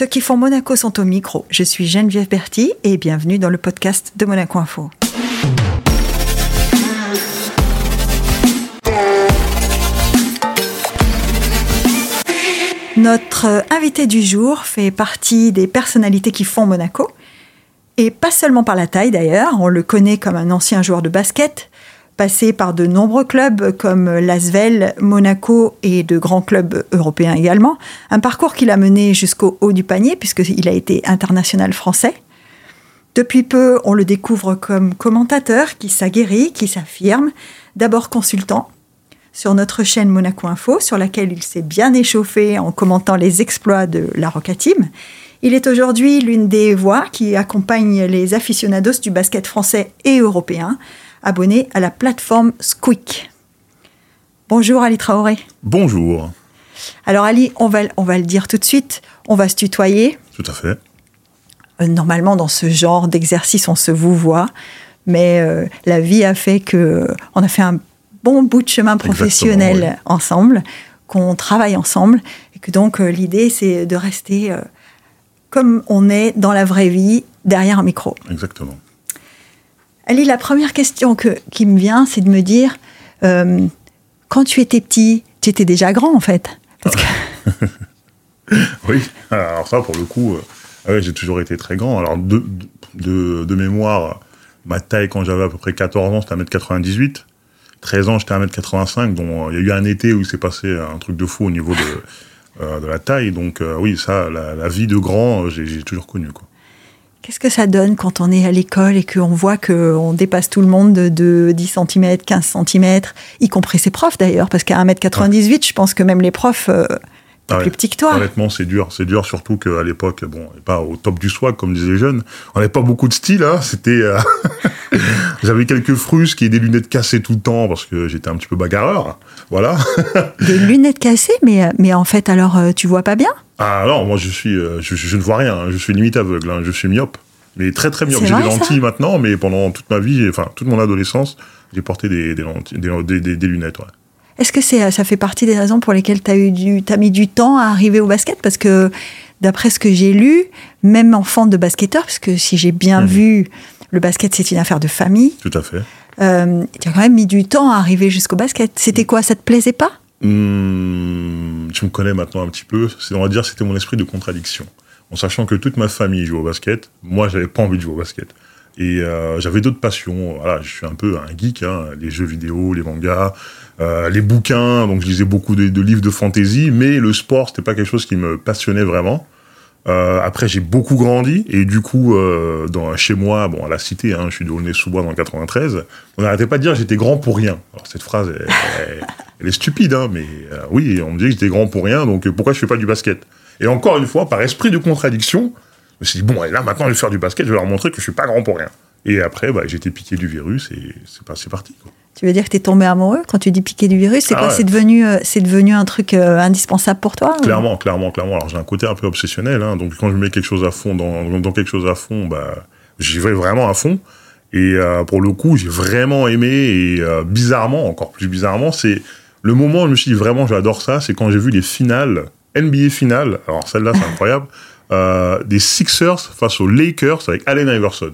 Ceux qui font Monaco sont au micro. Je suis Geneviève Berti et bienvenue dans le podcast de Monaco Info. Notre invité du jour fait partie des personnalités qui font Monaco. Et pas seulement par la taille d'ailleurs, on le connaît comme un ancien joueur de basket, passé par de nombreux clubs comme Lasvel, Monaco et de grands clubs européens également. Un parcours qu'il a mené jusqu'au haut du panier puisqu'il a été international français. Depuis peu, on le découvre comme commentateur qui s'aguerrit, qui s'affirme, d'abord consultant sur notre chaîne Monaco Info, sur laquelle il s'est bien échauffé en commentant les exploits de la Roca Team. Il est aujourd'hui l'une des voix qui accompagnent les aficionados du basket français et européen, abonnés à la plateforme Squeak. Bonjour Ali Traoré. Bonjour. Alors Ali, on va, on va le dire tout de suite, on va se tutoyer. Tout à fait. Euh, normalement, dans ce genre d'exercice, on se vous voit, mais euh, la vie a fait que on a fait un bon bout de chemin professionnel ensemble, qu'on travaille ensemble, et que donc euh, l'idée c'est de rester euh, comme on est dans la vraie vie, derrière un micro. Exactement. Ali, la première question que, qui me vient, c'est de me dire, euh, quand tu étais petit, tu étais déjà grand en fait. Oui, alors ça pour le coup, euh, j'ai toujours été très grand. Alors de, mémoire, ma taille quand j'avais à peu près 14 ans, c'était 1m98. 13 ans, j'étais 1m85, donc il y a eu un été où il s'est passé un truc de fou au niveau de, euh, la taille. Donc oui, ça, la, la, vie de grand, j'ai toujours connu. Quoi. Qu'est-ce que ça donne quand on est à l'école et qu'on voit qu'on dépasse tout le monde de, de 10 cm, 15 cm, y compris ses profs d'ailleurs, parce qu'à 1m98, ouais. je pense que même les profs... Euh, ah ouais. plus petit que toi. Honnêtement, c'est dur. C'est dur, surtout qu'à l'époque, bon, pas au top du swag, comme disaient les jeunes. On n'avait pas beaucoup de style, hein. C'était, euh... j'avais quelques frusques et des lunettes cassées tout le temps parce que j'étais un petit peu bagarreur. Voilà. des lunettes cassées, mais, mais en fait, alors, euh, tu vois pas bien? Ah, non, moi, je suis, euh, je, je, ne vois rien. Je suis limite aveugle. Hein. Je suis myope. Mais très, très myope. J'ai des lentilles maintenant, mais pendant toute ma vie, enfin, toute mon adolescence, j'ai porté des, des, lentilles, des, des, des lunettes, ouais. Est-ce que c'est, ça fait partie des raisons pour lesquelles tu as, eu du, as mis du temps à arriver au basket? Parce que d'après ce que j'ai lu, même enfant de basketteur, parce que si j'ai bien mmh. vu, le basket c'est une affaire de famille. Tout à fait. Euh, tu as quand même mis du temps à arriver jusqu'au basket. C'était quoi? Ça te plaisait pas? Mmh, Tu me connais maintenant un petit peu. On va dire c'était mon esprit de contradiction. En sachant que toute ma famille joue au basket, moi j'avais pas envie de jouer au basket. Et euh, j'avais d'autres passions. Voilà, je suis un peu un geek, hein, les jeux vidéo, les mangas, euh, les bouquins. Donc je lisais beaucoup de, de livres de fantasy, mais le sport c'était pas quelque chose qui me passionnait vraiment. Euh, après j'ai beaucoup grandi et du coup euh, dans, chez moi, bon à la cité, hein, je suis de Aulnay-sous-Bois dans le 93, on n'arrêtait pas de dire j'étais grand pour rien. Alors cette phrase, elle, est stupide, hein, mais euh, oui, on me disait que j'étais grand pour rien, donc pourquoi je fais pas du basket? Et encore une fois, par esprit de contradiction, je me suis dit, bon, là, maintenant, je vais faire du basket, je vais leur montrer que je suis pas grand pour rien. Et après, bah, été piqué du virus et c'est parti. Quoi. Tu veux dire que tu es tombé amoureux quand tu dis piqué du virus C'est ah quoi ouais. C'est devenu, euh, c'est devenu un truc euh, indispensable pour toi Clairement, ou... clairement, clairement. Alors j'ai un côté un peu obsessionnel. Hein, donc quand je mets quelque chose à fond dans, dans quelque chose à fond, bah, j'y vais vraiment à fond. Et euh, pour le coup, j'ai vraiment aimé. Et bizarrement, encore plus bizarrement, c'est le moment où je me suis dit vraiment j'adore ça, c'est quand j'ai vu les finales, NBA finales. Alors celle-là, c'est incroyable. Des Sixers face aux Lakers avec Allen Iverson.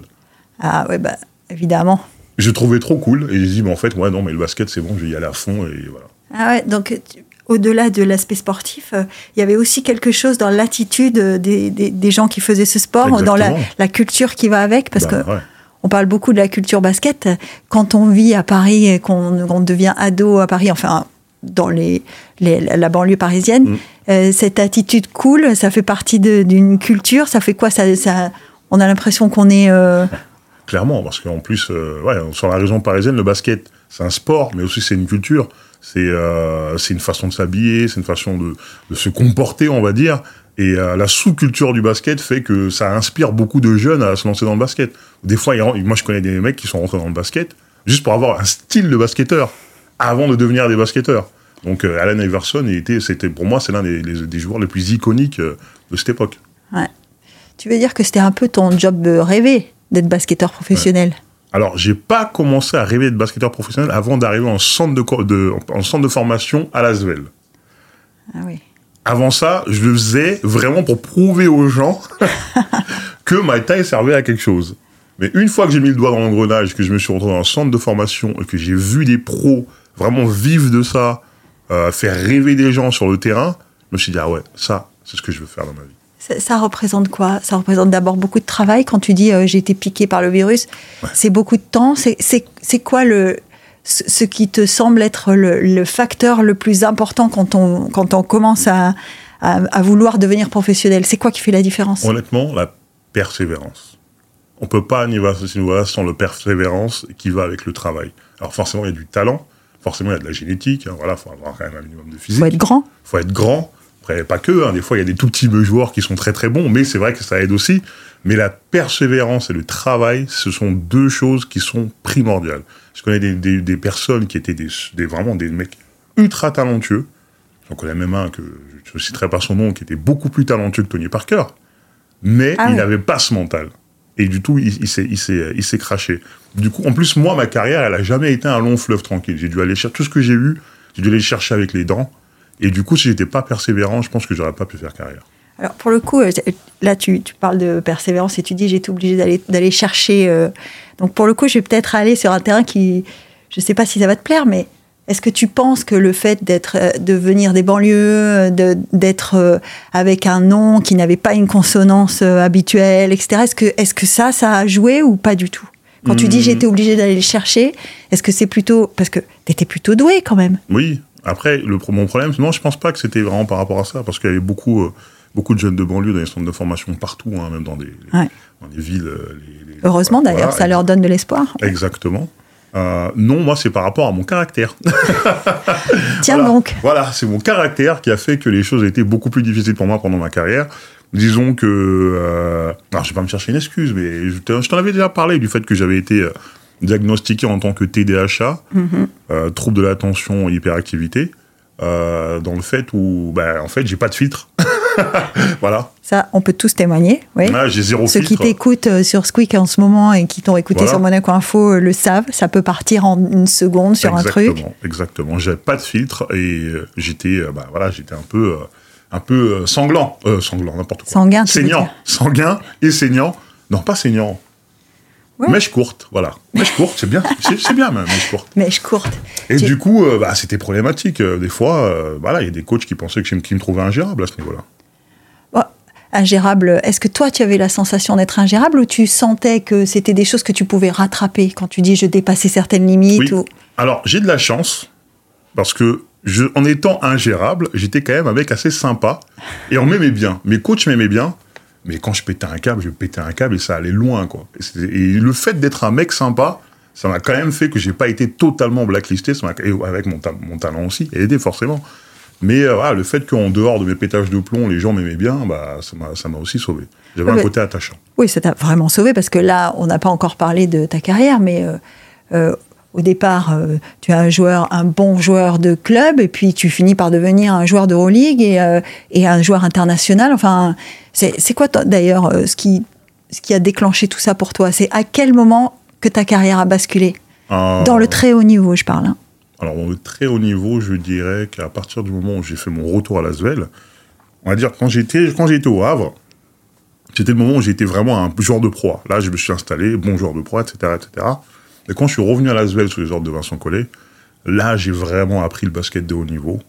Ah ouais, bah évidemment. Je trouvais trop cool et j'ai dit, bah, en fait, ouais, non, mais le basket, c'est bon, je vais y aller à fond et voilà. Ah ouais, donc au-delà de l'aspect sportif, il euh, y avait aussi quelque chose dans l'attitude des, des, des, gens qui faisaient ce sport, Exactement. dans la, la, culture qui va avec, parce bah, que. Ouais. On parle beaucoup de la culture basket. Quand on vit à Paris et qu'on on devient ado à Paris, enfin, dans les, les, la banlieue parisienne, mm. euh, cette attitude cool, ça fait partie d'une culture. Ça fait quoi? Ça, ça, On a l'impression qu'on est. Euh... Clairement, parce qu'en plus, euh, sur la région parisienne, le basket, c'est un sport, mais aussi c'est une culture. C'est euh, une façon de s'habiller, c'est une façon de, se comporter, on va dire. Et euh, la sous-culture du basket fait que ça inspire beaucoup de jeunes à se lancer dans le basket. Des fois, moi, je connais des mecs qui sont rentrés dans le basket juste pour avoir un style de basketteur avant de devenir des basketteurs. Donc euh, Allen Iverson, c'était pour moi, c'est l'un des, des, joueurs les plus iconiques de cette époque. Ouais. Tu veux dire que c'était un peu ton job rêvé? D'être basketteur professionnel ouais. Alors, j'ai pas commencé à rêver d'être basketteur professionnel avant d'arriver en centre de, de, en centre de formation à Lasvel. Ah oui. Avant ça, je le faisais vraiment pour prouver aux gens que ma taille servait à quelque chose. Mais une fois que j'ai mis le doigt dans l'engrenage, que je me suis retrouvé dans un centre de formation et que j'ai vu des pros vraiment vivre de ça, euh, faire rêver des gens sur le terrain, je me suis dit, ah ouais, ça, c'est ce que je veux faire dans ma vie. Ça, ça représente quoi? Ça représente d'abord beaucoup de travail. Quand tu dis euh, j'ai été piqué par le virus, Ouais. c'est beaucoup de temps. C'est- quoi le, ce qui te semble être le, le facteur le plus important quand on, quand on commence à, à, à vouloir devenir professionnel? C'est quoi qui fait la différence? Honnêtement, la persévérance. On peut pas aller à ce niveau-là sans le persévérance qui va avec le travail. Alors forcément, il y a du talent, forcément, il y a de la génétique. Hein, voilà, faut avoir quand même un minimum de physique. faut être grand. faut être grand. Après, pas que. hein, des fois, il y a des tout petits joueurs qui sont très très bons, mais c'est vrai que ça aide aussi. Mais la persévérance et le travail, ce sont deux choses qui sont primordiales. Je connais des, des- des personnes qui étaient des, des- vraiment des mecs ultra talentueux. J'en connais même un que je ne citerai pas son nom, qui était beaucoup plus talentueux que Tony Parker, mais Ah il ouais. n'avait pas ce mental. Et du tout, il, il s'est, craché. Du coup, en plus, moi, ma carrière, elle a jamais été un long fleuve tranquille. J'ai dû aller chercher tout ce que j'ai eu, j'ai dû aller le chercher avec les dents. Et du coup, si j'étais pas persévérant, je pense que j'aurais pas pu faire carrière. Alors pour le coup, euh, là tu, tu parles de persévérance et tu dis j'ai été obligé d'aller d'aller chercher. euh, donc pour le coup, je vais peut-être aller sur un terrain qui, je sais pas si ça va te plaire, mais est-ce que tu penses que le fait d'être, euh, de venir des banlieues, euh, d'être euh, avec un nom qui n'avait pas une consonance euh, habituelle, etc. Est-ce que, est-ce que ça, ça a joué ou pas du tout? Quand tu dis Hmm. été obligé d'aller le chercher, est-ce que c'est plutôt parce que tu étais plutôt doué quand même? Oui. Après, le, mon problème, non, je pense pas que c'était vraiment par rapport à ça, parce qu'il y avait beaucoup, euh, beaucoup de jeunes de banlieue dans les centres de formation partout, hein, même dans des, Ouais. dans des villes. euh, les- les- Heureusement voilà, d'ailleurs, ça leur donne de l'espoir. Exactement. Euh, non, moi, c'est par rapport à mon caractère. Tiens Voilà. donc. Voilà, c'est mon caractère qui a fait que les choses étaient beaucoup plus difficiles pour moi pendant ma carrière. Disons que, euh, alors je vais pas me chercher une excuse, mais je te- je t'en avais déjà parlé du fait que j'avais été diagnostiqué en tant que TDAH, Mhm. euh, trouble de l'attention, hyperactivité, euh, dans le fait où, bah, en fait, j'ai pas de filtre. voilà, Ça, on peut tous témoigner. Oui. Ouais, j'ai zéro Ceux filtre. qui t'écoutent euh, sur Squeak en ce moment et qui t'ont écouté Voilà. sur Monaco Info le savent. Ça peut partir en une seconde sur un truc. Exactement, exactement. J'avais pas de filtre et j'étais, bah voilà, j'étais un peu, un peu sanglant, euh, sanglant, n'importe quoi. Sanguin, saignant, sanguin et saignant. Non, pas saignant. Ouais. Mèche courte, voilà. Mèche courte, c'est bien, c'est bien même, mèche courte. Mèche courte. Et du coup, euh, bah, c'était problématique. Euh, Des fois, euh, voilà, il y a des coachs qui pensaient que je, qui me trouvaient ingérable à ce niveau-là. Ingérable. Est-ce que toi, tu avais la sensation d'être ingérable ou tu sentais que c'était des choses que tu pouvais rattraper quand tu dis je dépassais certaines limites Oui. ou... Alors, j'ai de la chance parce que je, en étant ingérable, j'étais quand même un mec assez sympa et on m'aimait bien. Mes coachs m'aimaient bien, mais quand je pétais un câble, je pétais un câble et ça allait loin, quoi. Et, le fait d'être un mec sympa, ça m'a quand même fait que j'ai pas été totalement blacklisté, ça m'a- et avec mon, ta- mon talent aussi, et aidé forcément. Mais euh, voilà, le fait qu'en dehors de mes pétages de plomb, les gens m'aimaient bien, bah, ça m'a aussi sauvé. J'avais Ouais, un mais- côté attachant. Oui, ça t'a vraiment sauvé parce que là, on n'a pas encore parlé de ta carrière, mais euh, euh, au départ, euh, tu es un joueur, un bon joueur de club, et puis tu finis par devenir un joueur d'Euroleague et, euh, et un joueur international. Enfin, c'est quoi d'ailleurs euh, ce qui, ce qui a déclenché tout ça pour toi? C'est à quel moment que ta carrière a basculé? Euh, Dans le très haut niveau, je parle. hein. Alors, au très haut niveau, je dirais qu'à partir du moment où j'ai fait mon retour à Lasvel, on va dire, quand j'étais, quand j'étais au Havre, c'était le moment où j'étais vraiment un joueur de proie. Là, je me suis installé, bon joueur de proie, etc., etc. Et quand je suis revenu à Lasvel sous les ordres de Vincent Collet, là, j'ai vraiment appris le basket de haut niveau.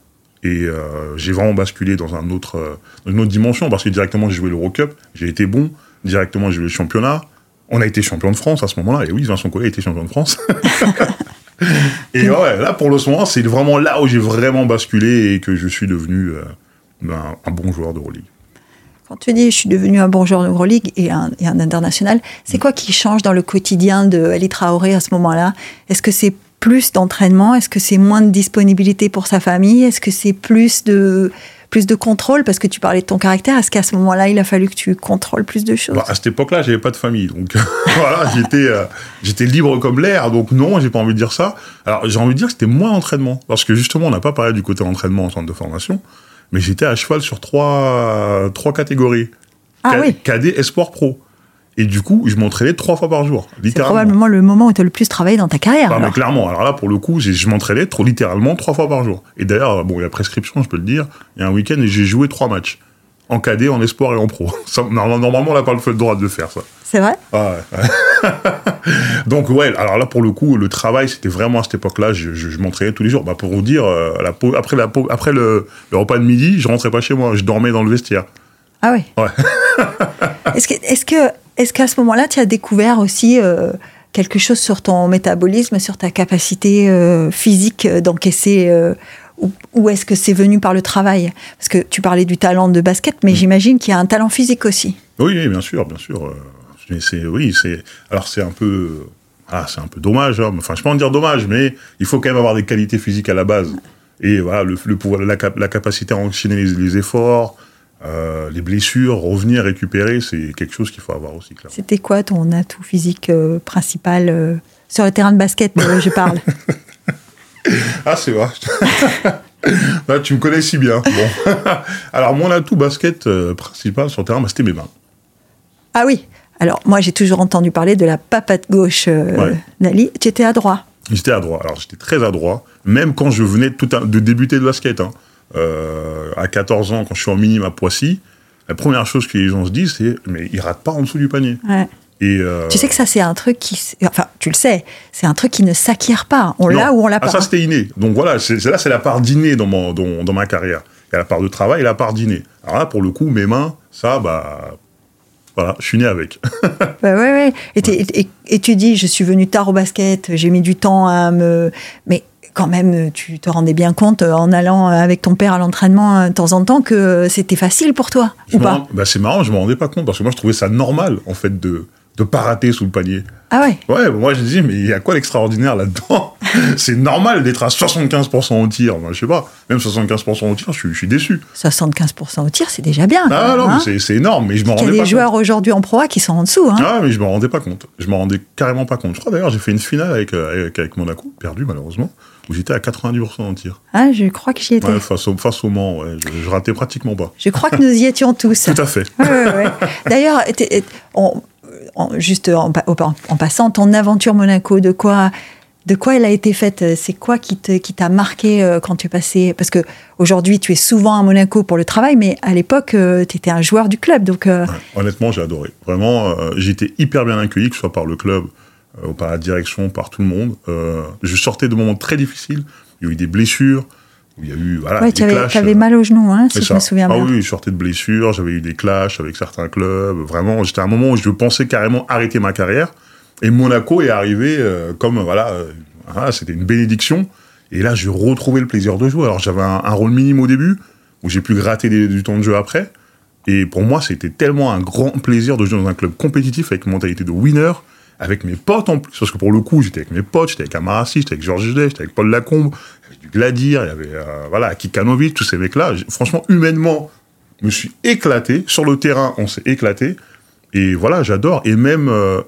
Et euh, j'ai vraiment basculé dans, un autre, euh, dans une autre dimension, parce que directement, j'ai joué l'Eurocup, j'ai été bon, directement, j'ai joué le championnat. On a été champion de France à ce moment-là, et oui, Vincent Collet était champion de France. Et ouais, là, pour le moment, c'est vraiment là où j'ai vraiment basculé et que je suis devenu euh, ben, un bon joueur de Euroleague. Quand tu dis je suis devenu un bon joueur d'Euroleague et un, et un international, c'est quoi qui change dans le quotidien de Ali à ce moment-là? Est-ce que c'est plus d'entraînement? Est-ce que c'est moins de disponibilité pour sa famille? Est-ce que c'est plus de, plus de contrôle? Parce que tu parlais de ton caractère. Est-ce qu'à ce moment-là, il a fallu que tu contrôles plus de choses? Bah, à cette époque-là, j'avais pas de famille, donc voilà, j'étais euh, j'étais libre comme l'air, donc non, j'ai pas envie de dire ça. Alors j'ai envie de dire que c'était moins entraînement, parce que justement, on n'a pas parlé du côté entraînement en centre de formation, mais j'étais à cheval sur trois trois catégories. Ah Ca- oui. Cadet, espoir pro. Et du coup, je m'entraînais trois fois par jour, C'est littéralement. probablement le moment où tu as le plus travaillé dans ta carrière. Ah, mais clairement, alors là, pour le coup, je m'entraînais trop, littéralement trois fois par jour. Et d'ailleurs, bon, il y a prescription, je peux le dire. Il y a un week-end et j'ai joué trois matchs. En cadet, en espoir et en pro. Ça, normalement, on n'a pas le droit de le faire, ça. C'est vrai? Ah ouais. Donc ouais, alors là pour le coup, le travail c'était vraiment à cette époque-là, je, je- je m'entraînais tous les jours. Bah, pour vous dire, euh, la après, la pau- après le, le repas de midi, je rentrais pas chez moi, je dormais dans le vestiaire. Ah oui. Ouais. est-ce que, est-ce que, est-ce qu'à ce moment-là, tu as découvert aussi euh, quelque chose sur ton métabolisme, sur ta capacité euh, physique d'encaisser ou, ou est-ce que c'est venu par le travail? Parce que tu parlais du talent de basket, Mm. mais j'imagine qu'il y a un talent physique aussi. Oui, bien sûr, bien sûr. euh, c'est, oui, c'est, alors c'est un peu, ah, c'est un peu dommage. hein. Enfin, je peux en dire dommage, mais il faut quand même avoir des qualités physiques à la base. Et voilà, le, le pouvoir, la, cap- la capacité à enchaîner les, les efforts, euh, les blessures, revenir récupérer, c'est quelque chose qu'il faut avoir aussi, clairement. C'était quoi ton atout physique euh, principal euh, sur le terrain de basket Je parle? Ah, c'est vrai. Là, tu me connais si bien. Bon. Alors, mon atout basket euh, principal sur le terrain, bah, c'était mes mains. Ah oui. Alors moi, j'ai toujours entendu parler de la papate gauche euh, Ouais. d'Ali. Tu étais à droit. J'étais adroit. Alors, j'étais très adroit, même quand je venais tout de débuter le basket. hein. Euh, à 14 ans, quand je suis en minime à Poissy, la première chose que les gens se disent, c'est Mais il rate pas en dessous du panier. Ouais. Et, euh, Tu sais que ça, c'est un truc qui. Enfin, tu le sais, c'est un truc qui ne s'acquiert pas. On l'a ou on l'a Ah, pas. ça, c'était inné. Donc voilà, c'est, là, c'est la part d'inné dans, mon, dans, dans ma carrière. Il y a la part de travail et la part d'inné. Alors là, pour le coup, mes mains, ça, bah. Voilà, je suis né avec. Bah ouais, ouais. Et, t'es- et- et tu dis, je suis venu tard au basket, j'ai mis du temps à me. Mais quand même, tu te rendais bien compte euh, en allant avec ton père à l'entraînement euh, de temps en temps que euh, c'était facile pour toi, Je ou pas? bah, c'est marrant, je me rendais pas compte parce que moi je trouvais ça normal en fait de de pas rater sous le panier. Ah ouais? Ouais, moi je dis mais il y a quoi d'extraordinaire là-dedans C'est normal d'être à 75% au tir. Moi, je sais pas, même 75% au tir, je suis, je suis déçu. 75% au tir, c'est déjà bien. Ah non, hein. mais c'est- énorme, mais je m'en Il y a rendais des pas joueurs aujourd'hui en Pro A qui sont en dessous. Hein. compte. Ah mais je m'en rendais pas compte. Je m'en rendais carrément pas compte. Je crois d'ailleurs j'ai fait une finale avec, euh, avec, avec Monaco, perdu malheureusement, où j'étais à 90% en tir. Ah, je crois que j'y étais. Ouais, face au, face au Mans, ouais, je, je ratais pratiquement pas. Je crois que nous y étions tous. Tout à fait. Ouais. D'ailleurs, on- juste en, pa- en- en passant, ton aventure Monaco, de quoi, de quoi elle a été faite? C'est quoi qui te- qui t'a marqué euh, quand tu es passé? Parce que aujourd'hui, tu es souvent à Monaco pour le travail, mais à l'époque, tu étais un joueur du club. Donc, euh, honnêtement, j'ai adoré. Vraiment, euh, été hyper bien accueilli, que ce soit par le club, euh, par la direction, par tout le monde. Euh, je sortais de moments très difficiles. Il y a eu des blessures, où il y a eu voilà, ouais, des tu avais, clashs. avais mal au genou, hein, si je ça. me souviens ah bien. oui, je sortais de blessures, j'avais eu des clashs avec certains clubs. Vraiment, j'étais à un moment où je pensais carrément arrêter ma carrière. Et Monaco est arrivé euh, comme, voilà, euh, voilà, c'était une bénédiction. Et là, j'ai retrouvé le plaisir de jouer. Alors, j'avais un, un rôle minime au début, où j'ai pu gratter des- du temps de jeu après. Et pour moi, c'était tellement un grand plaisir de jouer dans un club compétitif avec une mentalité de winner, avec mes potes en plus. Parce que pour le coup, j'étais avec mes potes, j'étais avec Amarassi, j'étais avec Georges Judet, j'étais avec Paul Lacombe, il y avait du Gladir, il y avait euh, voilà, Kikanovic, tous ces mecs-là. Franchement, humainement, je me suis éclaté. Sur le terrain, on s'est éclaté. Et voilà, j'adore. Et même euh,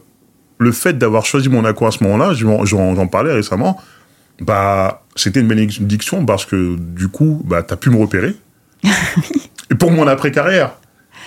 le fait d'avoir choisi Monaco à ce moment-là, j'en parlais récemment, bah, c'était une bénédiction parce que du coup, bah, tu as pu me repérer. et pour mon après-carrière,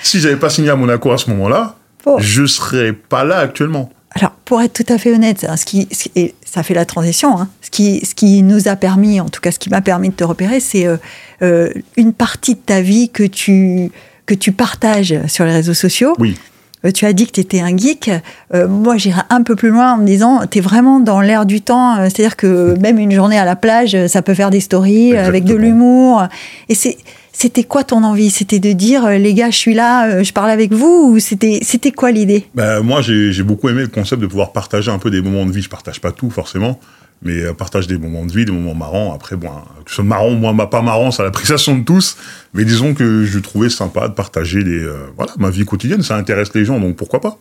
si j'avais pas signé à Monaco à ce moment-là, Bon. je serais pas là actuellement. Alors, pour être tout à fait honnête, hein, ce qui, ce ça fait la transition, hein, ce, qui, ce qui nous a permis, en tout cas ce qui m'a permis de te repérer, c'est euh, euh, une partie de ta vie que tu, que tu partages sur les réseaux sociaux. Oui. Euh, tu as dit que tu étais un geek. Euh, moi, j'irai un peu plus loin en me disant, tu es vraiment dans l'air du temps. euh, C'est-à-dire que même une journée à la plage, ça peut faire des stories avec de l'humour. Et c'est... C'était quoi ton envie? C'était de dire, les gars, je suis là, je parle avec vous? Ou c'était, c'était quoi l'idée? Bah, moi, j'ai j'ai beaucoup aimé le concept de pouvoir partager un peu des moments de vie. Je partage pas tout, forcément, mais euh, partage des moments de vie, des moments marrants. Après, bon, hein, que ce soit marrant moi, bah, pas marrant, c'est l'appréciation de tous. Mais disons que je trouvais sympa de partager des, euh, voilà, ma vie quotidienne. Ça intéresse les gens, donc pourquoi pas?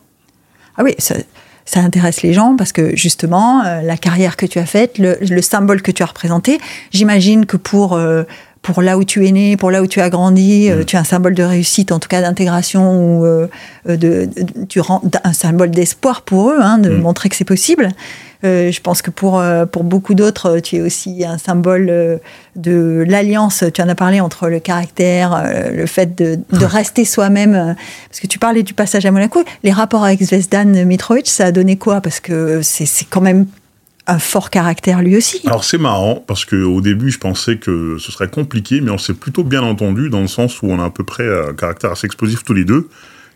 Ah oui, ça, ça intéresse les gens parce que justement, euh, la carrière que tu as faite, le, le symbole que tu as représenté, j'imagine que pour, euh, pour là où tu es né, pour là où tu as grandi, mm. tu es un symbole de réussite, en tout cas d'intégration, ou euh, de, tu rends un symbole d'espoir pour eux, hein, de mm. montrer que c'est possible. Euh, je pense que pour, pour beaucoup d'autres, tu es aussi un symbole de l'alliance, tu en as parlé, entre le caractère, le fait de, de rester soi-même. Parce que tu parlais du passage à Monaco, les rapports avec Zvezdan Mitrovic, ça a donné quoi? Parce que c'est quand même un fort caractère lui aussi. Alors c'est marrant parce que au début je pensais que ce serait compliqué, mais on s'est plutôt bien entendu dans le sens où on a à peu près un caractère assez explosif tous les deux.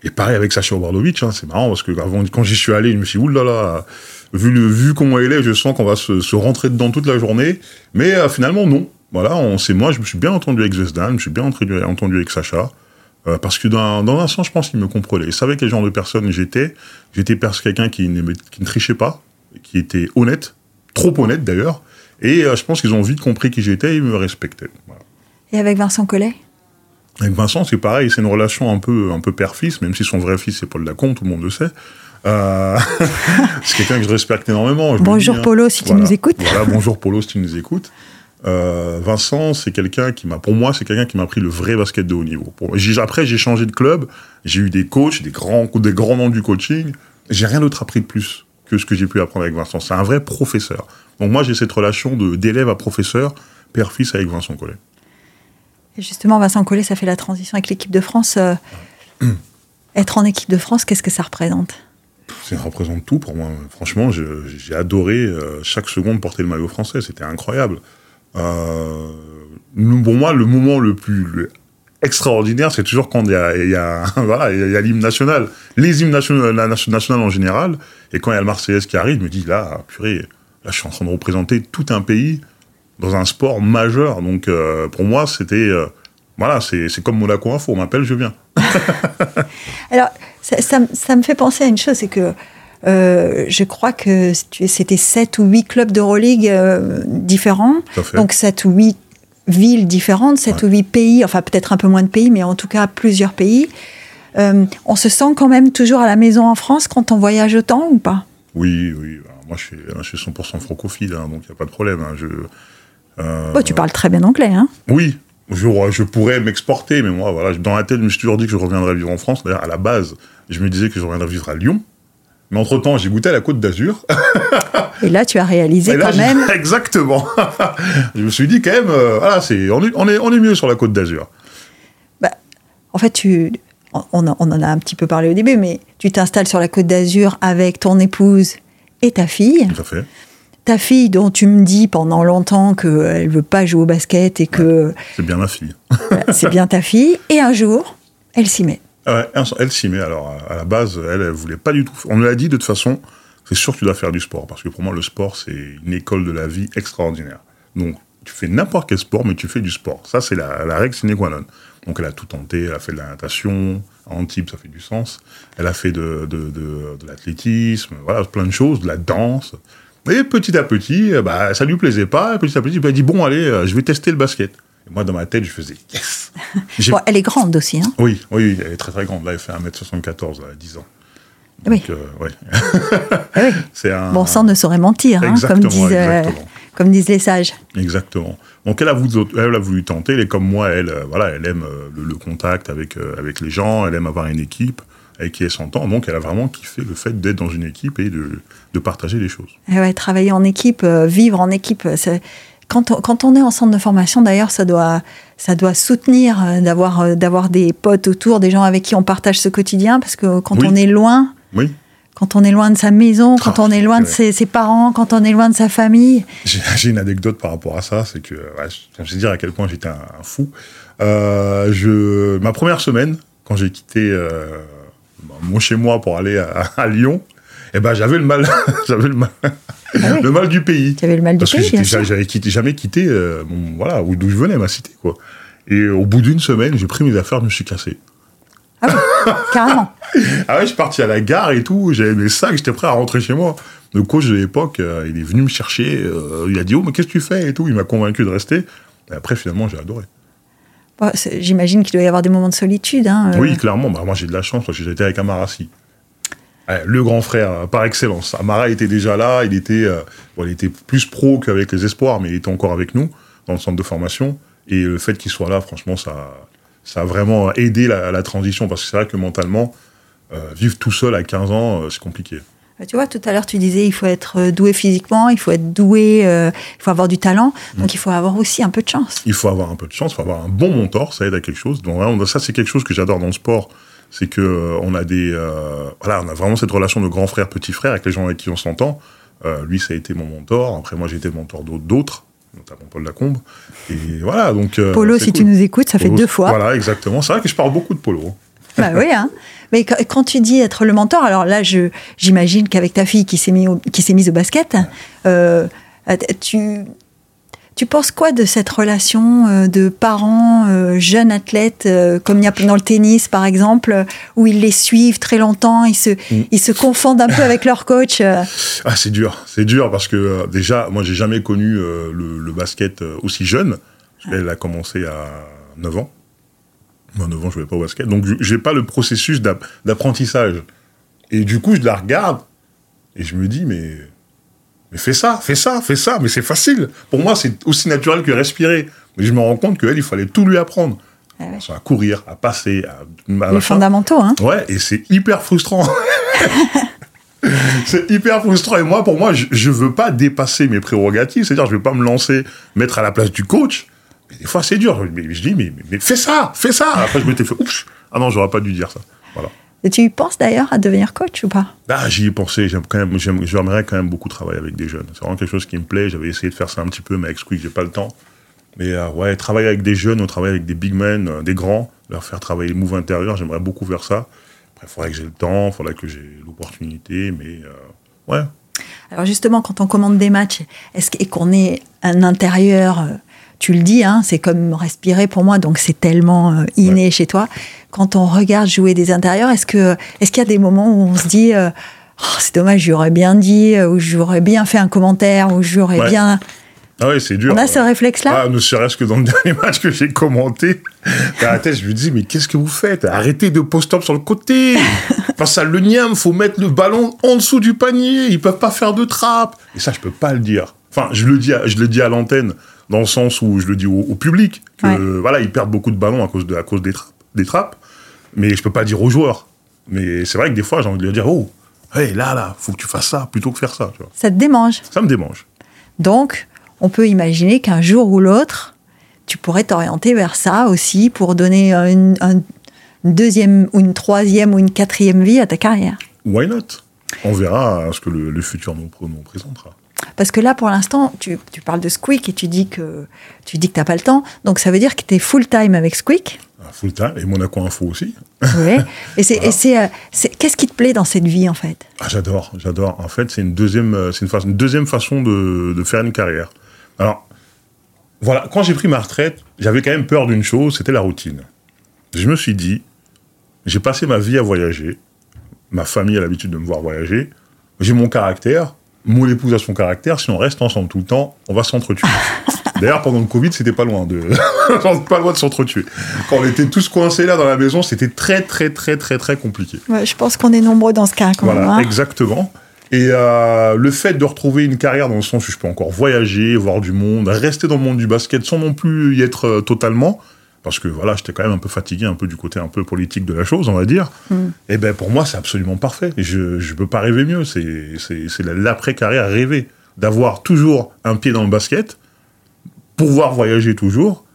Et pareil avec Sacha Obradovic, hein, c'est marrant parce que quand j'y suis allé, je me suis dit oulala, vu le vu comment elle est, je sens qu'on va se, rentrer dedans toute la journée. Mais euh, finalement non. Voilà, on c'est moi, je me suis bien entendu avec Zvezdan, je me suis bien entendu, entendu avec Sacha. Euh, parce que dans, dans, un sens, je pense qu'il me comprenait. Il savait quel genre de personne j'étais. J'étais quelqu'un qui, qui ne trichait pas, qui était honnête, trop honnête d'ailleurs. Et euh, je pense qu'ils ont vite compris qui j'étais et ils me respectaient. Et avec Vincent Collet? Avec Vincent, c'est pareil, c'est une relation un peu, un peu père-fils, même si son vrai fils, c'est Paul Lacombe, tout le monde le sait. Euh, c'est quelqu'un que je respecte énormément. bonjour hein. Polo, si tu nous écoutes. Voilà, bonjour Polo, si tu nous écoutes. Euh, Vincent, c'est quelqu'un qui m'a, pour moi, c'est quelqu'un qui m'a pris le vrai basket de haut niveau. après, j'ai changé de club, j'ai eu des coachs, des grands, des grands noms du coaching. J'ai rien d'autre appris de plus que ce que j'ai pu apprendre avec Vincent. C'est un vrai professeur. Donc moi, j'ai cette relation d'élève à professeur, père-fils avec Vincent Collet. Et justement, Vincent Collet, ça fait la transition avec l'équipe de France. Euh, être en équipe de France, qu'est-ce que ça représente? Ça représente tout pour moi. Franchement, j'ai adoré euh, chaque seconde porter le maillot français. C'était incroyable. Euh, pour moi, le moment le plus extraordinaire, c'est toujours quand il y a, il y a voilà, il y a l'hymne national, les hymnes nationaux, la nationale en général, et quand il y a le Marseillaise qui arrive, je me dis là, purée, là, je suis en train de représenter tout un pays dans un sport majeur. Donc, euh, pour moi, c'était, euh, voilà, c'est comme Monaco Info, on m'appelle, je viens. Alors, ça, ça, me fait penser à une chose, c'est que euh, je crois que c'était 7 ou 8 clubs d'Euroleague différents. Donc 7 ou 8 villes différentes, 7 ou 8 pays, enfin peut-être un peu moins de pays, mais en tout cas plusieurs pays. On se sent quand même toujours à la maison en France quand on voyage autant ou pas? Oui, oui. Moi, je suis, je suis 100% francophile, hein, donc il n'y a pas de problème. Hein. Je, euh, tu parles très bien anglais, hein Oui, je, je pourrais m'exporter, mais moi, voilà, dans la tête, je me suis toujours dit que je reviendrais vivre en France. D'ailleurs, à la base, je me disais que je reviendrais vivre à Lyon. Mais entre-temps, j'ai goûté à la Côte d'Azur. Et là, tu as réalisé quand même. Exactement. je me suis dit quand même, euh, voilà, c'est, on, est, on, est, on est mieux sur la Côte d'Azur. Bah, en fait, tu, on, on, en a un petit peu parlé au début, mais tu t'installes sur la Côte d'Azur avec ton épouse et ta fille. Tout à fait. Ta fille, dont tu me dis pendant longtemps qu'elle ne veut pas jouer au basket et que. c'est bien ma fille. c'est bien ta fille. Et un jour, elle s'y met. Ah elle s'y met. Alors, à la base, elle, ne voulait pas du tout. On nous l'a dit de toute façon, c'est sûr que tu dois faire du sport. Parce que pour moi, le sport, c'est une école de la vie extraordinaire. Donc, tu fais n'importe quel sport, mais tu fais du sport. Ça, c'est la, règle sine qua non. Donc, elle a tout tenté. Elle a fait de la natation. En type, ça fait du sens. Elle a fait de, de, de, l'athlétisme. Voilà, plein de choses. De la danse. Et petit à petit, bah, ça lui plaisait pas. Et petit à petit, elle a dit Bon, allez, euh, je vais tester le basket moi, dans ma tête, je faisais yes. elle est grande aussi. Hein oui, oui, elle est très très grande. Là, elle fait 1m74 à 10 ans. oui. Euh, ah oui. C'est un... Bon sang ne saurait mentir, hein, comme, disent, euh, comme disent les sages. Exactement. Donc elle a voulu, elle a voulu tenter. Elle est comme moi, elle, euh, voilà, elle aime le, contact avec, avec les gens, elle aime avoir une équipe avec qui elle s'entend. Donc elle a vraiment kiffé le fait d'être dans une équipe et de, de partager les choses. Et ouais, travailler en équipe, vivre en équipe, c'est quand on, quand on, est en centre de formation, d'ailleurs, ça doit, ça doit soutenir euh, d'avoir, euh, d'avoir des potes autour, des gens avec qui on partage ce quotidien, parce que quand on est loin, oui. quand on est loin de sa maison, quand on est loin de ses, parents, quand on est loin de sa famille. J'ai, une anecdote par rapport à ça, c'est que je vais dire à quel point j'étais un, fou. Euh, je, ma première semaine, quand j'ai quitté mon chez moi pour aller à, Lyon, eh ben j'avais le mal, j'avais le mal. Ah le mal du pays. Tu avais le mal du pays, Parce que j'avais jamais quitté euh, voilà, d'où je venais, ma cité. Quoi. Et au bout d'une semaine, j'ai pris mes affaires, je me suis cassé. Ah oui, carrément. ah ouais, je suis parti à la gare et tout, j'avais mes sacs, j'étais prêt à rentrer chez moi. Le coach de l'époque, euh, il est venu me chercher, euh, il a dit Oh, mais qu'est-ce que tu fais et tout. Il m'a convaincu de rester. Et après, finalement, j'ai adoré. J'imagine qu'il doit y avoir des moments de solitude. Hein, oui, clairement. Bah, moi, j'ai de la chance parce que j'étais avec Amarassi le grand frère euh, par excellence. Amara était déjà là, il était, euh, il était plus pro qu'avec les espoirs, mais il était encore avec nous dans le centre de formation. Et le fait qu'il soit là, franchement, ça, a vraiment aidé la, la transition. Parce que c'est vrai que mentalement, euh, vivre tout seul à 15 ans, euh, c'est compliqué. Bah, tu vois, tout à l'heure, tu disais il faut être euh, doué physiquement, il faut être doué, il faut avoir du talent. Mm. Donc, il faut avoir aussi un peu de chance. Il faut avoir un peu de chance, il faut avoir un bon mentor, ça aide à quelque chose. Donc, ça, c'est quelque chose que j'adore dans le sport. C'est que on a des, voilà, on a vraiment cette relation de grand frère, petit frère avec les gens avec qui on s'entend. lui, ça a été mon mentor. Après, moi, j'ai été le mentor d'autres notamment Paul Lacombe. Et voilà, donc. Polo, si cool. tu nous écoutes, ça Polo, fait deux fois. Voilà, exactement. C'est vrai que je parle beaucoup de Polo. Bah oui, hein. Mais quand tu dis être le mentor, alors là, je, j'imagine qu'avec ta fille qui s'est, au, mise au basket, euh, tu, tu penses quoi de cette relation euh, de parents, euh, jeunes athlètes, euh, comme il y a dans le tennis par exemple, où ils les suivent très longtemps, ils se, mm. ils se confondent un peu avec leur coach Ah, c'est dur, c'est dur parce que déjà, moi, j'ai jamais connu le, le, basket aussi jeune. Elle a commencé à 9 ans. Moi, 9 ans, je jouais pas au basket. Donc, j'ai pas le processus d'apprentissage. Et du coup, je la regarde et je me dis, mais, mais fais ça, fais ça, fais ça. Mais c'est facile. Pour moi, c'est aussi naturel que respirer. Mais je me rends compte qu'elle, il fallait tout lui apprendre. Ah ouais. À courir, à passer, à. à Les fondamentaux, hein. Ouais, et c'est hyper frustrant. c'est hyper frustrant. Et moi, pour moi, je, je veux pas dépasser mes prérogatives. C'est-à-dire, je vais pas me lancer, mettre à la place du coach. Mais des fois, c'est dur. Mais je dis, mais, mais, mais, fais ça, fais ça. Après, je m'étais fait, oups, ah non, j'aurais pas dû dire ça. Voilà. Et tu y penses d'ailleurs à devenir coach ou pas? Ah, j'y ai pensé. J'aime quand même, j'aimerais quand même beaucoup travailler avec des jeunes. C'est vraiment quelque chose qui me plaît. J'avais essayé de faire ça un petit peu, mais avec Squeak, j'ai pas le temps. Mais euh, ouais, travailler avec des jeunes, on travaille avec des big men, euh, des grands, leur faire travailler le move intérieur, j'aimerais beaucoup faire ça. Après, il faudrait que j'ai le temps, il faudrait que j'ai l'opportunité, mais euh, ouais. Alors justement, quand on commande des matchs, est-ce qu'on est un intérieur tu le dis, hein, c'est comme respirer pour moi, donc c'est tellement euh, inné ouais. chez toi. Quand on regarde jouer des intérieurs, est-ce que est-ce qu'il y a des moments où on se dit euh, oh, c'est dommage, j'aurais bien dit, ou j'aurais bien fait un commentaire, ou j'aurais ouais. bien. Ah oui, c'est dur. On a ce réflexe-là? Ah, Ne serait-ce que dans le dernier match que j'ai commenté, à la tête, je lui dis, mais qu'est-ce que vous faites? Arrêtez de post-up sur le côté Face à le niam, faut mettre le ballon en dessous du panier, ils peuvent pas faire de trappe. Et ça, je peux pas le dire. Enfin, je le dis à, je le dis à l'antenne, dans le sens où je le dis au, au public, que ouais. voilà, ils perdent beaucoup de ballons à cause, de, à cause des, trappes, des trappes, mais je peux pas dire aux joueurs. Mais c'est vrai que des fois, j'ai envie de lui dire, oh, hey, là, là, faut que tu fasses ça plutôt que faire ça. Tu vois. Ça te démange Ça me démange. Donc, on peut imaginer qu'un jour ou l'autre, tu pourrais t'orienter vers ça aussi pour donner une, une, deuxième ou une troisième ou une quatrième vie à ta carrière. Why not? On verra ce que le, le futur nous, nous, présentera. Parce que là, pour l'instant, tu, tu, parles de Squeak et tu dis que tu dis que t'as pas le temps. Donc ça veut dire que tu es full time avec Squeak. Ah, full time et Monaco Info aussi. Oui. Et c'est voilà. euh, qu'est-ce qui te plaît dans cette vie en fait? Ah, J'adore, j'adore. En fait, c'est une deuxième c'est une, deuxième façon de, de faire une carrière. Alors voilà, quand j'ai pris ma retraite, j'avais quand même peur d'une chose, c'était la routine. Je me suis dit, j'ai passé ma vie à voyager. Ma famille a l'habitude de me voir voyager. J'ai mon caractère. Mon épouse a son caractère. Si on reste ensemble tout le temps, on va s'entretuer. D'ailleurs, pendant le Covid, c'était pas loin de, pas loin de s'entretuer. Quand on était tous coincés là dans la maison, c'était très, très, très, très, très compliqué. Ouais, je pense qu'on est nombreux dans ce cas. Quand voilà, même, hein. exactement. Et euh, le fait de retrouver une carrière dans le sens où je peux encore voyager, voir du monde, rester dans le monde du basket sans non plus y être euh, totalement, parce que voilà, j'étais quand même un peu fatigué, un peu du côté un peu politique de la chose, on va dire. Mm. Et ben pour moi, c'est absolument parfait. Je je peux pas rêver mieux. C'est c'est c'est l'après carrière rêver, d'avoir toujours un pied dans le basket, pouvoir voyager toujours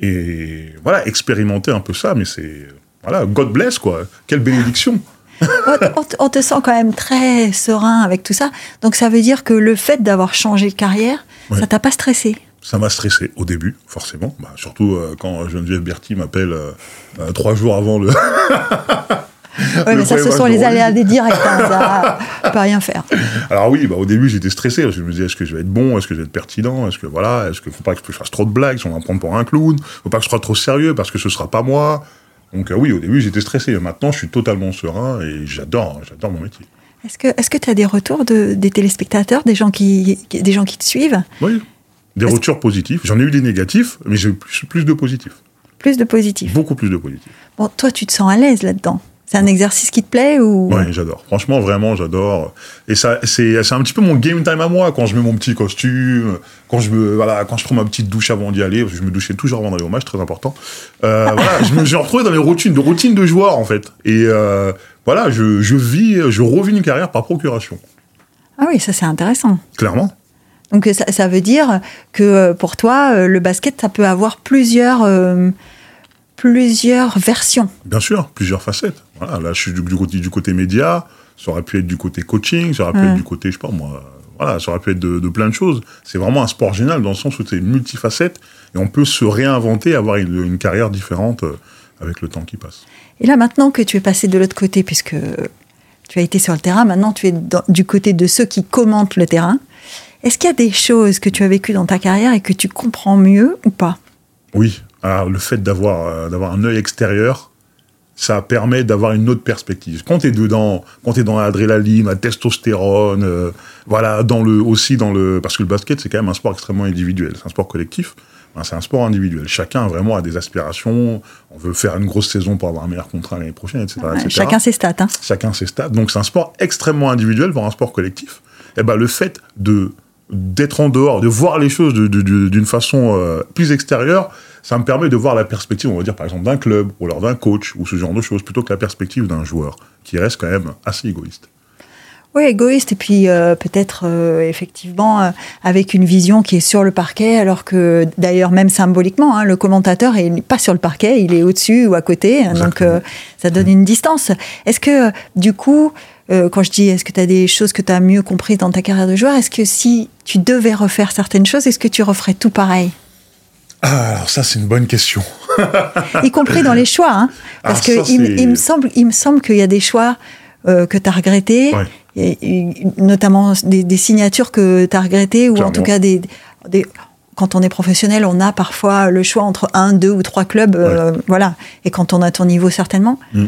et voilà expérimenter un peu ça. Mais c'est voilà, God bless quoi. Quelle bénédiction. on, on, te sent quand même très serein avec tout ça. Donc ça veut dire que le fait d'avoir changé de carrière, ouais. ça t'a pas stressé? Ça m'a stressé au début, forcément. Bah, surtout euh, quand Geneviève Berti m'appelle euh, euh, trois jours avant le. oui, mais ça, ce sont les aléas des directs. Hein, ça peut rien faire. Alors oui, bah, au début, j'étais stressé. Je me disais, est-ce que je vais être bon? Est-ce que je vais être pertinent? Est-ce que voilà Est-ce qu'il faut pas que je fasse trop de blagues? Si on va me prendre pour un clown Faut pas que je sois trop sérieux parce que ce sera pas moi. Donc euh, oui, au début, j'étais stressé. Maintenant, je suis totalement serein et j'adore, j'adore mon métier. Est-ce que est-ce que tu as des retours de, des téléspectateurs, des gens qui, des gens qui te suivent? Oui, des retours positifs. J'en ai eu des négatifs, mais j'ai eu plus, plus de positifs. Plus de positifs. Beaucoup plus de positifs. Bon, toi, tu te sens à l'aise là-dedans? C'est un exercice qui te plaît ou? Ouais, j'adore. Franchement, vraiment, j'adore. Et ça, c'est, c'est un petit peu mon game time à moi quand je mets mon petit costume, quand je me, voilà, quand je prends ma petite douche avant d'y aller, parce que je me douchais toujours avant d'aller au match, très important. Euh, voilà, je me suis retrouvé dans les routines, de routines de joueur en fait. Et euh, voilà, je, je vis, je revis une carrière par procuration. Ah oui, ça c'est intéressant. Clairement. Donc ça, ça veut dire que euh, pour toi, euh, le basket, ça peut avoir plusieurs, euh, plusieurs versions. Bien sûr, plusieurs facettes. Voilà, là, je suis du, du côté, du côté média, ça aurait pu être du côté coaching, ça aurait pu être du côté, je sais pas moi, voilà, ça aurait pu être de, de plein de choses. C'est vraiment un sport génial dans le sens où c'est multifacette et on peut se réinventer, avoir une, une carrière différente avec le temps qui passe. Et là, maintenant que tu es passé de l'autre côté, puisque tu as été sur le terrain, maintenant tu es dans- du côté de ceux qui commentent le terrain, est-ce qu'il y a des choses que tu as vécues dans ta carrière et que tu comprends mieux ou pas? Oui, alors le fait d'avoir euh, d'avoir un œil extérieur, ça permet d'avoir une autre perspective. Quand tu es dedans, quand tu es dans l'adrénaline, la testostérone, euh, voilà, dans le aussi dans le parce que le basket c'est quand même un sport extrêmement individuel, c'est un sport collectif. Ben, c'est un sport individuel. Chacun vraiment a des aspirations. On veut faire une grosse saison pour avoir un meilleur contrat l'année prochaine, etc. Ouais, etc. Chacun ses stats. hein. chacun ses stats. Donc c'est un sport extrêmement individuel, voire un sport collectif. Et ben le fait de d'être en dehors, de voir les choses d'une façon euh, plus extérieure, ça me permet de voir la perspective, on va dire par exemple d'un club ou alors d'un coach ou ce genre de choses, plutôt que la perspective d'un joueur qui reste quand même assez égoïste. Oui, égoïste, et puis euh, peut-être euh, effectivement euh, avec une vision qui est sur le parquet, alors que d'ailleurs même symboliquement, hein, le commentateur est pas sur le parquet, il est au-dessus ou à côté, donc ça donne une distance. Est-ce que du coup, euh, quand je dis est-ce que tu as des choses que tu as mieux comprises dans ta carrière de joueur, est-ce que si tu devais refaire certaines choses, est-ce que tu referais tout pareil? Ah, alors ça c'est une bonne question. y compris dans les choix, hein, parce Ah, que ça, il, me- c'est- il me semble, il me semble qu'il y a des choix euh, que tu as regrettés, Ouais. et, et notamment des, des signatures que tu as regrettées, ou en tout cas des, des- quand on est professionnel, on a parfois le choix entre un, deux ou trois clubs, euh, voilà, et quand on a ton niveau certainement. Mm.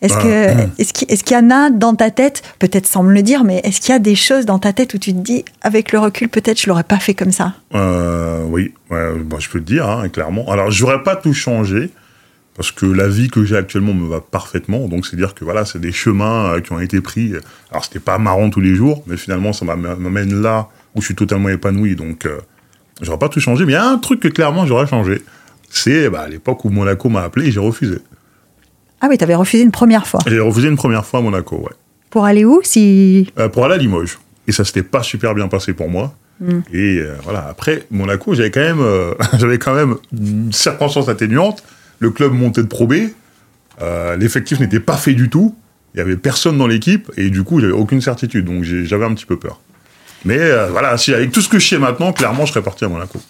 Est-ce Ah, que mm. est-ce qu'il y en a dans ta tête, peut-être sans me le dire, mais est-ce qu'il y a des choses dans ta tête où tu te dis, avec le recul, peut-être je l'aurais pas fait comme ça? Euh, oui, ouais, bah, je peux te dire, hein, clairement. Alors, j'aurais pas tout changé, parce que la vie que j'ai actuellement me va parfaitement. Donc, c'est dire que voilà, c'est des chemins euh, qui ont été pris. Alors, c'était pas marrant tous les jours, mais finalement, ça m'am- m'amène là où je suis totalement épanoui. Donc, euh, j'aurais pas tout changé. Mais il y a un truc que clairement j'aurais changé. C'est bah, à l'époque où Monaco m'a appelé et j'ai refusé. Ah oui, tu avais refusé une première fois. J'ai refusé une première fois à Monaco, ouais. Pour aller où si Euh, pour aller à Limoges. Et ça s'était pas super bien passé pour moi. Mm. Et euh, voilà, après Monaco, j'avais quand même, euh, j'avais quand même une circonstance atténuante. Le club montait de Pro B. L'effectif n'était pas fait du tout. Il y avait personne dans l'équipe et du coup, j'avais aucune certitude. Donc j'avais un petit peu peur. Mais voilà, si avec tout ce que je sais maintenant, clairement, je serais parti à Monaco.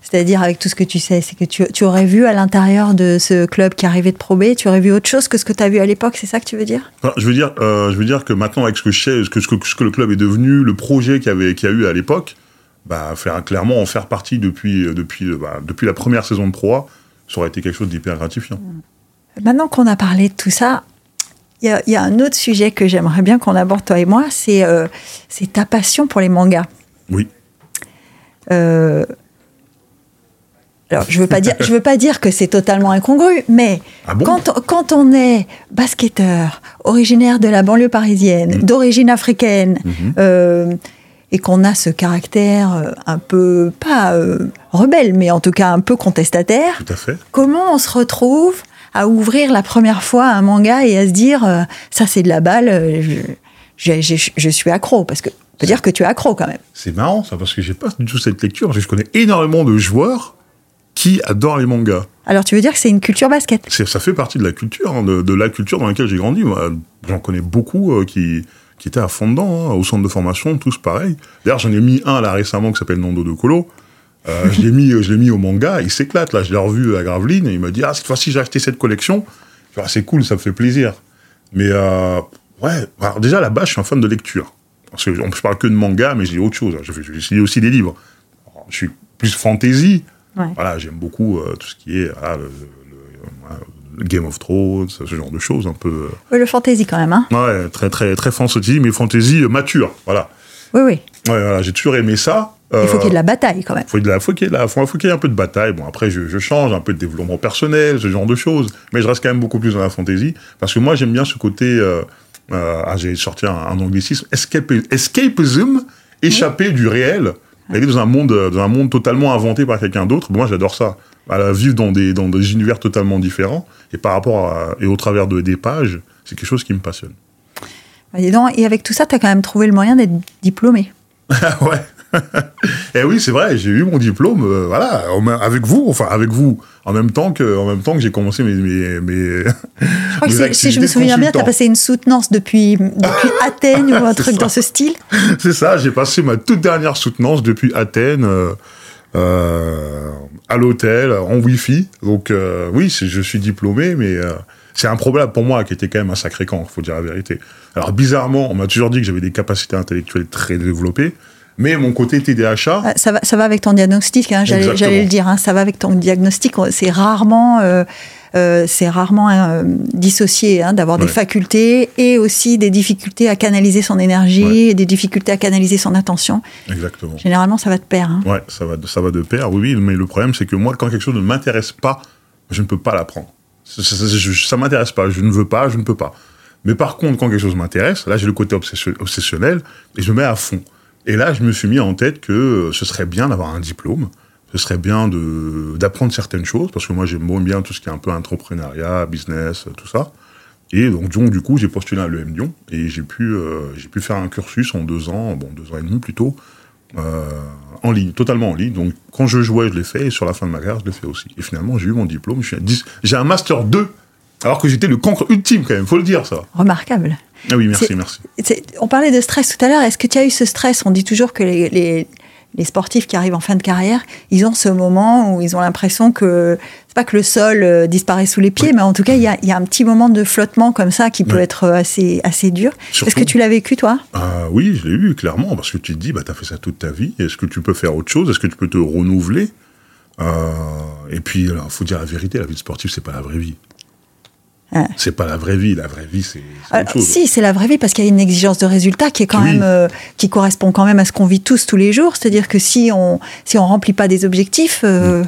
C'est-à-dire, avec tout ce que tu sais, c'est que tu, tu aurais vu à l'intérieur de ce club qui arrivait de Pro B, tu aurais vu autre chose que ce que tu as vu à l'époque, c'est ça que tu veux dire? Je veux dire, euh, je veux dire que maintenant, avec ce que je sais, ce que, ce que, ce que le club est devenu, le projet qu'il y a eu à l'époque, bah, faire clairement en faire partie depuis, euh, depuis, euh, bah, depuis la première saison de Pro A, ça aurait été quelque chose d'hyper gratifiant. Maintenant qu'on a parlé de tout ça, il y a, il y a un autre sujet que j'aimerais bien qu'on aborde, toi et moi, c'est euh, ta passion pour les mangas. Oui. Euh, alors, je veux pas dire, je veux pas dire que c'est totalement incongru, mais Ah bon? quand, quand on est basketteur, originaire de la banlieue parisienne, Mhm. d'origine africaine, Mhm. euh, et qu'on a ce caractère euh, un peu, pas euh, rebelle, mais en tout cas un peu contestataire, Tout à fait. comment on se retrouve à ouvrir la première fois un manga et à se dire, euh, ça c'est de la balle, je, je- je- je suis accro, parce que on peut dire que tu es accro quand même. C'est marrant ça, parce que j'ai pas du tout cette lecture, je connais énormément de joueurs qui adorent les mangas. Alors tu veux dire que c'est une culture basket? Ça fait partie de la culture, hein, de, de la culture dans laquelle j'ai grandi. J'en connais beaucoup euh, qui, qui étaient à fond dedans, hein, au centre de formation, tous pareil. D'ailleurs, j'en ai mis un là récemment qui s'appelle Nando de Colo. Euh, je l'ai mis, je au manga, il s'éclate là. Je l'ai revu à Gravelines et il m'a dit ah cette fois-ci j'ai acheté cette collection. Je Ah, c'est cool, ça me fait plaisir. Mais euh, ouais, alors déjà là-bas je suis un fan de lecture. Parce que je parle que de manga, mais j'ai autre chose. Je, je lis aussi des livres. Alors, je suis plus fantasy. Ouais. Voilà, j'aime beaucoup euh, tout ce qui est voilà, le, le- le Game of Thrones, ce genre de choses un peu. Oui, le fantasy quand même, hein euh, ouais, très très très fantasy, mais fantasy euh, mature. Voilà. Oui, oui. Ouais, voilà, j'ai toujours aimé ça. Il faut qu'il y ait de la bataille quand même. Faut, la, faut qu'il y, ait de la- faut- faut qu'il y ait un peu de bataille. Bon, après, je, je change, un peu de développement personnel, ce genre de choses. Mais je reste quand même beaucoup plus dans la fantasy. Parce que moi, j'aime bien ce côté. euh, euh, ah, j'ai sorti un, un anglicisme. Escape, escapism, échapper du réel. Aller dans un monde, euh, dans un monde totalement inventé par quelqu'un d'autre. Moi, j'adore ça. Voilà, vivre dans des, dans des univers totalement différents. Et par rapport à, et au travers de, des pages, c'est quelque chose qui me passionne. Dis donc, et avec tout ça, tu as quand même trouvé le moyen d'être diplômé. Ouais. Et oui, c'est vrai, j'ai eu mon diplôme, euh, voilà, avec vous, enfin avec vous, en même temps que, en même temps que j'ai commencé mes, mes, mes- Je crois que mes si- je me souviens bien, tu as passé une soutenance depuis, depuis Athènes ou un truc ça. dans ce style. C'est ça, j'ai passé ma toute dernière soutenance depuis Athènes euh, euh, à l'hôtel en Wi-Fi. Donc oui, je suis diplômé, mais c'est un problème pour moi qui était quand même un sacré camp, faut dire la vérité. Alors bizarrement, on m'a toujours dit que j'avais des capacités intellectuelles très développées, mais mon côté TDAH, Ah, Ça va, ça va avec ton diagnostic, hein, j'allais, le dire, hein, ça va avec ton diagnostic. C'est rarement, euh, euh, c'est rarement euh, dissocié hein, d'avoir des facultés et aussi des difficultés à canaliser son énergie, Ouais. et des difficultés à canaliser son attention. exactement. Généralement, ça va de pair. hein. Ouais, ça va, de- ça va de pair, oui, oui, mais le problème, c'est que moi, quand quelque chose ne m'intéresse pas, je ne peux pas l'apprendre. Ça, ça m'intéresse pas, je ne veux pas, je ne peux pas. Mais par contre, quand quelque chose m'intéresse, là, j'ai le côté obsessio- obsessionnel et je me mets à fond. Et là, je me suis mis en tête que euh, ce serait bien d'avoir un diplôme, ce serait bien d'apprendre certaines choses, parce que moi, j'aime bien tout ce qui est un peu entrepreneuriat, business, euh, tout ça. Et donc, du coup, j'ai postulé à l'EM Lyon et j'ai pu, euh, j'ai pu faire un cursus en deux ans, bon, deux ans et demi plutôt, en ligne, totalement en ligne. Donc, quand je jouais, je l'ai fait, et sur la fin de ma carrière, je l'ai fait aussi. Et finalement, j'ai eu mon diplôme, je suis à 10 j'ai un Master 2, alors que j'étais le cancre ultime, quand même, faut le dire, ça. Remarquable. Ah oui, merci, merci. On parlait de stress tout à l'heure. Est-ce que tu as eu ce stress? On dit toujours que les, les- les sportifs qui arrivent en fin de carrière, ils ont ce moment où ils ont l'impression que c'est pas que le sol euh, disparaît sous les pieds, Oui. mais en tout cas, il y a, il y a un petit moment de flottement comme ça qui peut Oui. être assez, assez dur. Est-ce que tu l'as vécu, toi? Ah oui, je l'ai eu, clairement, parce que tu te dis, bah, t'as fait ça toute ta vie, est-ce que tu peux faire autre chose? Est-ce que tu peux te renouveler? Euh, Et puis, il faut dire la vérité, la vie de sportif, c'est pas la vraie vie. Ouais. C'est pas la vraie vie, la vraie vie, c'est chose. Si, c'est la vraie vie parce qu'il y a une exigence de résultat qui est quand Oui. même euh, qui correspond quand même à ce qu'on vit tous tous les jours. C'est-à-dire que si on si on remplit pas des objectifs, euh,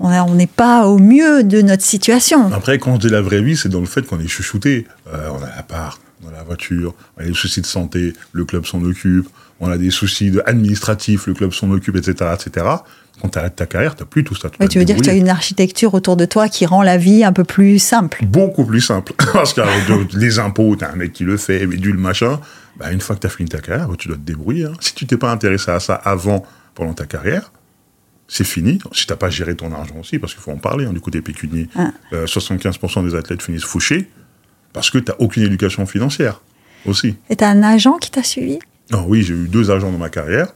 on a- on n'est pas au mieux de notre situation. Après, quand je dis la vraie vie, c'est dans le fait qu'on est chouchouté. Euh, on a l'appart, on a la voiture, on a des soucis de santé, le club s'en occupe, on a des soucis de- administratifs, le club s'en occupe, etc., etc. Quand tu arrêtes ta carrière, tu plus tout ça. Ouais, tu veux dire que tu as une architecture autour de toi qui rend la vie un peu plus simple. Beaucoup plus simple. Parce que euh, les impôts, t'as un mec qui le fait, mais du le machin. Bah, une fois que t'as fini ta carrière, bah, tu dois te débrouiller. hein. Si tu t'es pas intéressé à ça avant, pendant ta carrière, c'est fini. Si t'as pas géré ton argent aussi, parce qu'il faut en parler, hein, du côté pécunier. Ah. Euh, 75% des athlètes finissent fouchés parce que t'as aucune éducation financière aussi. Et tu as un agent qui t'a suivi? Non, oui, j'ai eu deux agents dans ma carrière.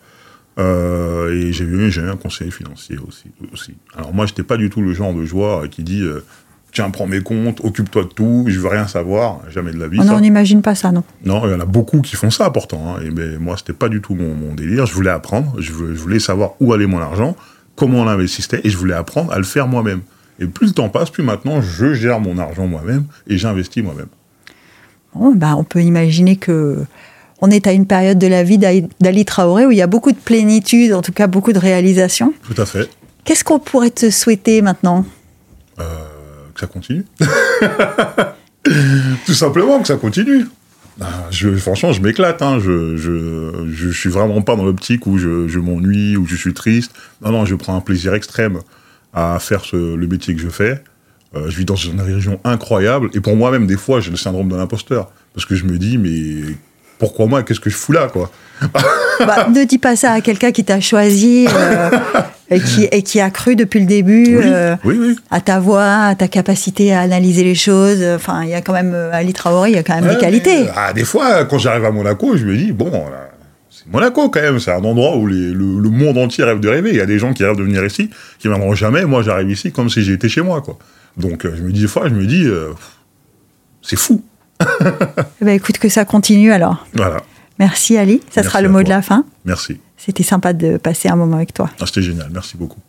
Euh, et j'ai eu, j'ai eu un conseiller financier aussi, aussi. Alors moi, j'étais pas du tout le genre de joueur qui dit euh, tiens, prends mes comptes, occupe-toi de tout, je veux rien savoir, jamais de la vie. Oh non, On n'imagine pas ça, non. Non, il y en a beaucoup qui font ça pourtant. hein. Et ben, moi, c'était pas du tout mon, mon délire. Je voulais apprendre, je voulais, je voulais savoir où allait mon argent, comment on l'investissait, et je voulais apprendre à le faire moi-même. Et plus le temps passe, plus maintenant, je gère mon argent moi-même et j'investis moi-même. Bon, bah, on peut imaginer que on est à une période de la vie d'Ali Traoré où il y a beaucoup de plénitude, en tout cas beaucoup de réalisations. Tout à fait. Qu'est-ce qu'on pourrait te souhaiter maintenant? Euh, que ça continue. Tout simplement que ça continue. Ah, Je, franchement, je m'éclate. Hein. Je, je, je suis vraiment pas dans l'optique où je, je m'ennuie, où je suis triste. Non, non, je prends un plaisir extrême à faire ce- le métier que je fais. Euh, je vis dans une région incroyable. Et pour moi-même, des fois, j'ai le syndrome de l'imposteur. Parce que je me dis, mais pourquoi moi Qu'est-ce que je fous là, quoi Bah, Ne dis pas ça à quelqu'un qui t'a choisi euh, et, qui, et qui a cru depuis le début Oui, euh, oui, oui. à ta voix, à ta capacité à analyser les choses. Enfin, il y a quand même, euh, Ali Traoré, il y a quand même Ouais, des qualités. ah, des fois, quand j'arrive à Monaco, je me dis, bon, c'est Monaco quand même, c'est un endroit où les- le, le monde entier rêve de rêver. Il y a des gens qui rêvent de venir ici, qui ne viendront jamais. Moi, j'arrive ici comme si j'étais chez moi, quoi. Donc, je me dis, des fois, je me dis, euh, c'est fou. Ben, écoute, que ça continue alors. Voilà. Merci Ali, ça Merci sera le mot toi. de la fin. Merci. C'était sympa de passer un moment avec toi. Ah, C'était génial. Merci beaucoup.